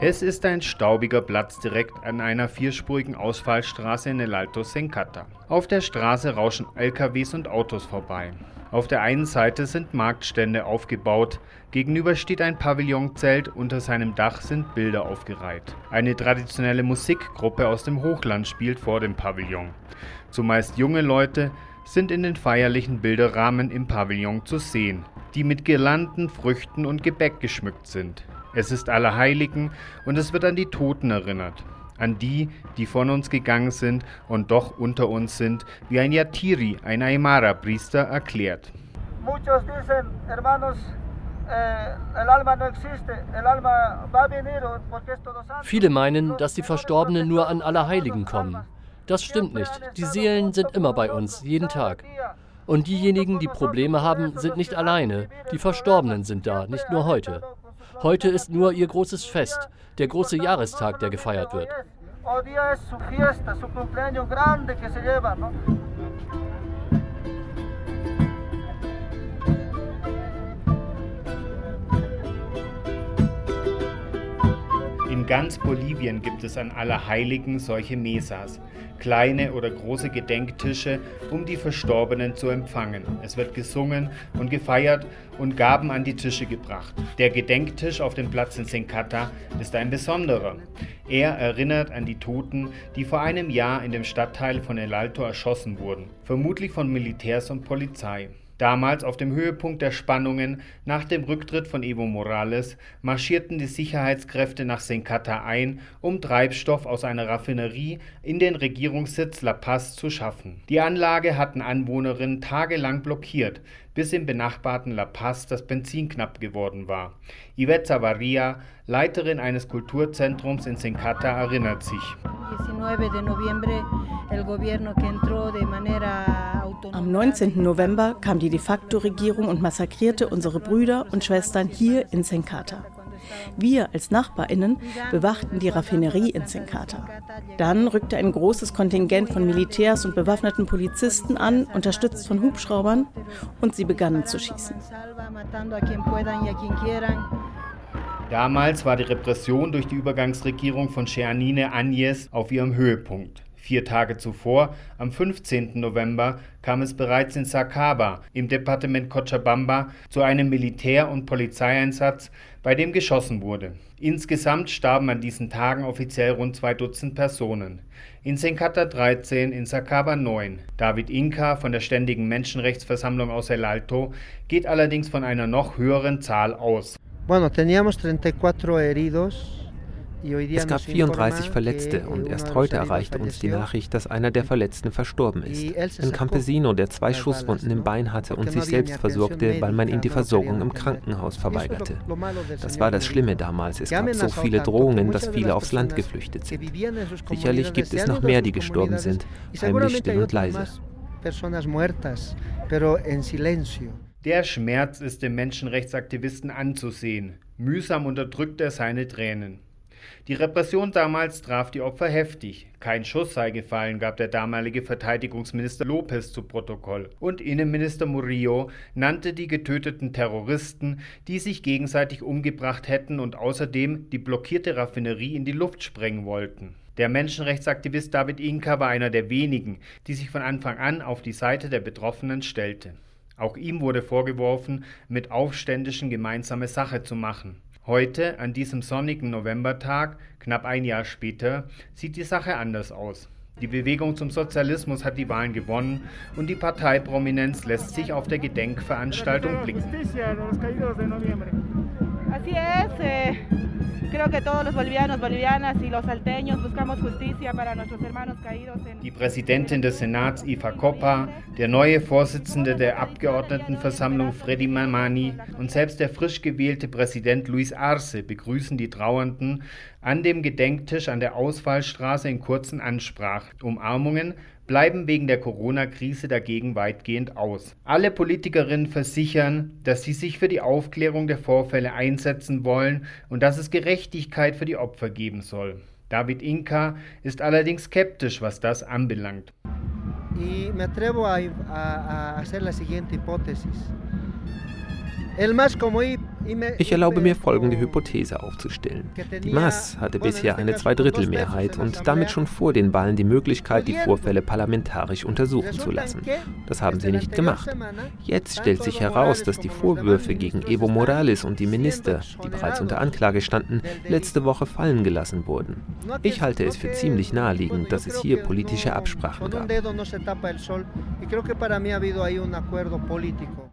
Es ist ein staubiger Platz direkt an einer vierspurigen Ausfallstraße in El Alto Sencata. Auf der Straße rauschen LKWs und Autos vorbei. Auf der einen Seite sind Marktstände aufgebaut, gegenüber steht ein Pavillonzelt, unter seinem Dach sind Bilder aufgereiht. Eine traditionelle Musikgruppe aus dem Hochland spielt vor dem Pavillon. Zumeist junge Leute sind in den feierlichen Bilderrahmen im Pavillon zu sehen, die mit Girlanden, Früchten und Gebäck geschmückt sind. Es ist Allerheiligen und es wird an die Toten erinnert. An die, die von uns gegangen sind und doch unter uns sind, wie ein Yatiri, ein Aymara-Priester, erklärt. Eh, Viele meinen, dass die Verstorbenen nur an Allerheiligen kommen. Das stimmt nicht. Die Seelen sind immer bei uns, jeden Tag. Und diejenigen, die Probleme haben, sind nicht alleine. Die Verstorbenen sind da, nicht nur heute. Heute ist nur ihr großes Fest, der große Jahrestag, der gefeiert wird. Ganz Bolivien gibt es an Allerheiligen solche Mesas, kleine oder große Gedenktische, um die Verstorbenen zu empfangen. Es wird gesungen und gefeiert und Gaben an die Tische gebracht. Der Gedenktisch auf dem Platz in Sencata ist ein besonderer. Er erinnert an die Toten, die vor einem Jahr in dem Stadtteil von El Alto erschossen wurden, vermutlich von Militärs und Polizei. Damals auf dem Höhepunkt der Spannungen nach dem Rücktritt von Evo Morales marschierten die Sicherheitskräfte nach Sencata ein, um Treibstoff aus einer Raffinerie in den Regierungssitz La Paz zu schaffen. Die Anlage hatten Anwohnerinnen tagelang blockiert, bis im benachbarten La Paz das Benzin knapp geworden war. Yvette Zavaria, Leiterin eines Kulturzentrums in Sencata, erinnert sich. 19 November am 19. November kam die de facto Regierung und massakrierte unsere Brüder und Schwestern hier in Senkata. Wir als Nachbarinnen bewachten die Raffinerie in Senkata. Dann rückte ein großes Kontingent von Militärs und bewaffneten Polizisten an, unterstützt von Hubschraubern, und sie begannen zu schießen. Damals war die Repression durch die Übergangsregierung von Jeanine Agnes auf ihrem Höhepunkt. Vier Tage zuvor, am 15. November, kam es bereits in Sacaba im Departement Cochabamba zu einem Militär- und Polizeieinsatz, bei dem geschossen wurde. Insgesamt starben an diesen Tagen offiziell rund zwei Dutzend Personen. In Sencata 13, in Sacaba 9. David Inka von der Ständigen Menschenrechtsversammlung aus El Alto geht allerdings von einer noch höheren Zahl aus. Bueno, teníamos 34 heridos es gab 34 Verletzte und erst heute erreichte uns die Nachricht, dass einer der Verletzten verstorben ist. Ein Campesino, der zwei Schusswunden im Bein hatte und sich selbst versorgte, weil man ihm die Versorgung im Krankenhaus verweigerte. Das war das Schlimme damals. Es gab so viele Drohungen, dass viele aufs Land geflüchtet sind. Sicherlich gibt es noch mehr, die gestorben sind, heimlich still und leise. Der Schmerz ist dem Menschenrechtsaktivisten anzusehen. Mühsam unterdrückt er seine Tränen. Die Repression damals traf die Opfer heftig. Kein Schuss sei gefallen, gab der damalige Verteidigungsminister Lopez zu Protokoll. Und Innenminister Murillo nannte die getöteten Terroristen, die sich gegenseitig umgebracht hätten und außerdem die blockierte Raffinerie in die Luft sprengen wollten. Der Menschenrechtsaktivist David Inka war einer der wenigen, die sich von Anfang an auf die Seite der Betroffenen stellte. Auch ihm wurde vorgeworfen, mit Aufständischen gemeinsame Sache zu machen. Heute, an diesem sonnigen Novembertag, knapp ein Jahr später, sieht die Sache anders aus. Die Bewegung zum Sozialismus hat die Wahlen gewonnen und die Parteiprominenz lässt sich auf der Gedenkveranstaltung blicken. Die Präsidentin des Senats Ifa Coppa, der neue Vorsitzende der Abgeordnetenversammlung Freddy Mamani und selbst der frisch gewählte Präsident Luis Arce begrüßen die Trauernden an dem Gedenktisch an der Ausfallstraße in kurzen Ansprachen. Umarmungen bleiben wegen der Corona-Krise dagegen weitgehend aus. Alle Politikerinnen versichern, dass sie sich für die Aufklärung der Vorfälle einsetzen wollen und dass es Gerechtigkeit für die Opfer geben soll. David Inka ist allerdings skeptisch, was das anbelangt. Y me atrevo a, a, a hacer la siguiente Ich erlaube mir folgende Hypothese aufzustellen. Die MAS hatte bisher eine Zweidrittelmehrheit und damit schon vor den Wahlen die Möglichkeit, die Vorfälle parlamentarisch untersuchen zu lassen. Das haben sie nicht gemacht. Jetzt stellt sich heraus, dass die Vorwürfe gegen Evo Morales. Und die Minister, die bereits unter Anklage standen, letzte Woche fallen gelassen wurden. Ich halte es für ziemlich naheliegend, dass es hier politische Absprachen gab.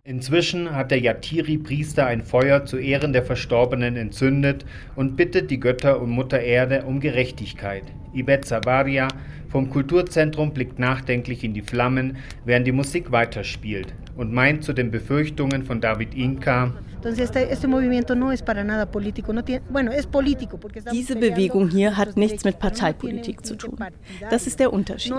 Inzwischen hat der Yatiri-Priester ein Feuer zu Ehren der Verstorbenen entzündet und bittet die Götter und Mutter Erde um Gerechtigkeit. Ibet Savaria vom Kulturzentrum blickt nachdenklich in die Flammen, während die Musik weiterspielt und meint zu den Befürchtungen von David Inka, diese Bewegung hier hat nichts mit Parteipolitik zu tun. Das ist der Unterschied.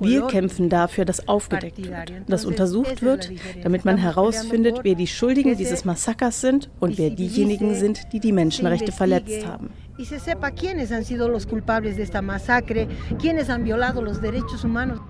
Wir kämpfen dafür, dass aufgedeckt wird, dass untersucht wird, damit man herausfindet, wer die Schuldigen dieses Massakers sind und wer diejenigen sind, die die Menschenrechte verletzt haben. y se sepa quiénes han sido los culpables de esta masacre, quiénes han violado los derechos humanos.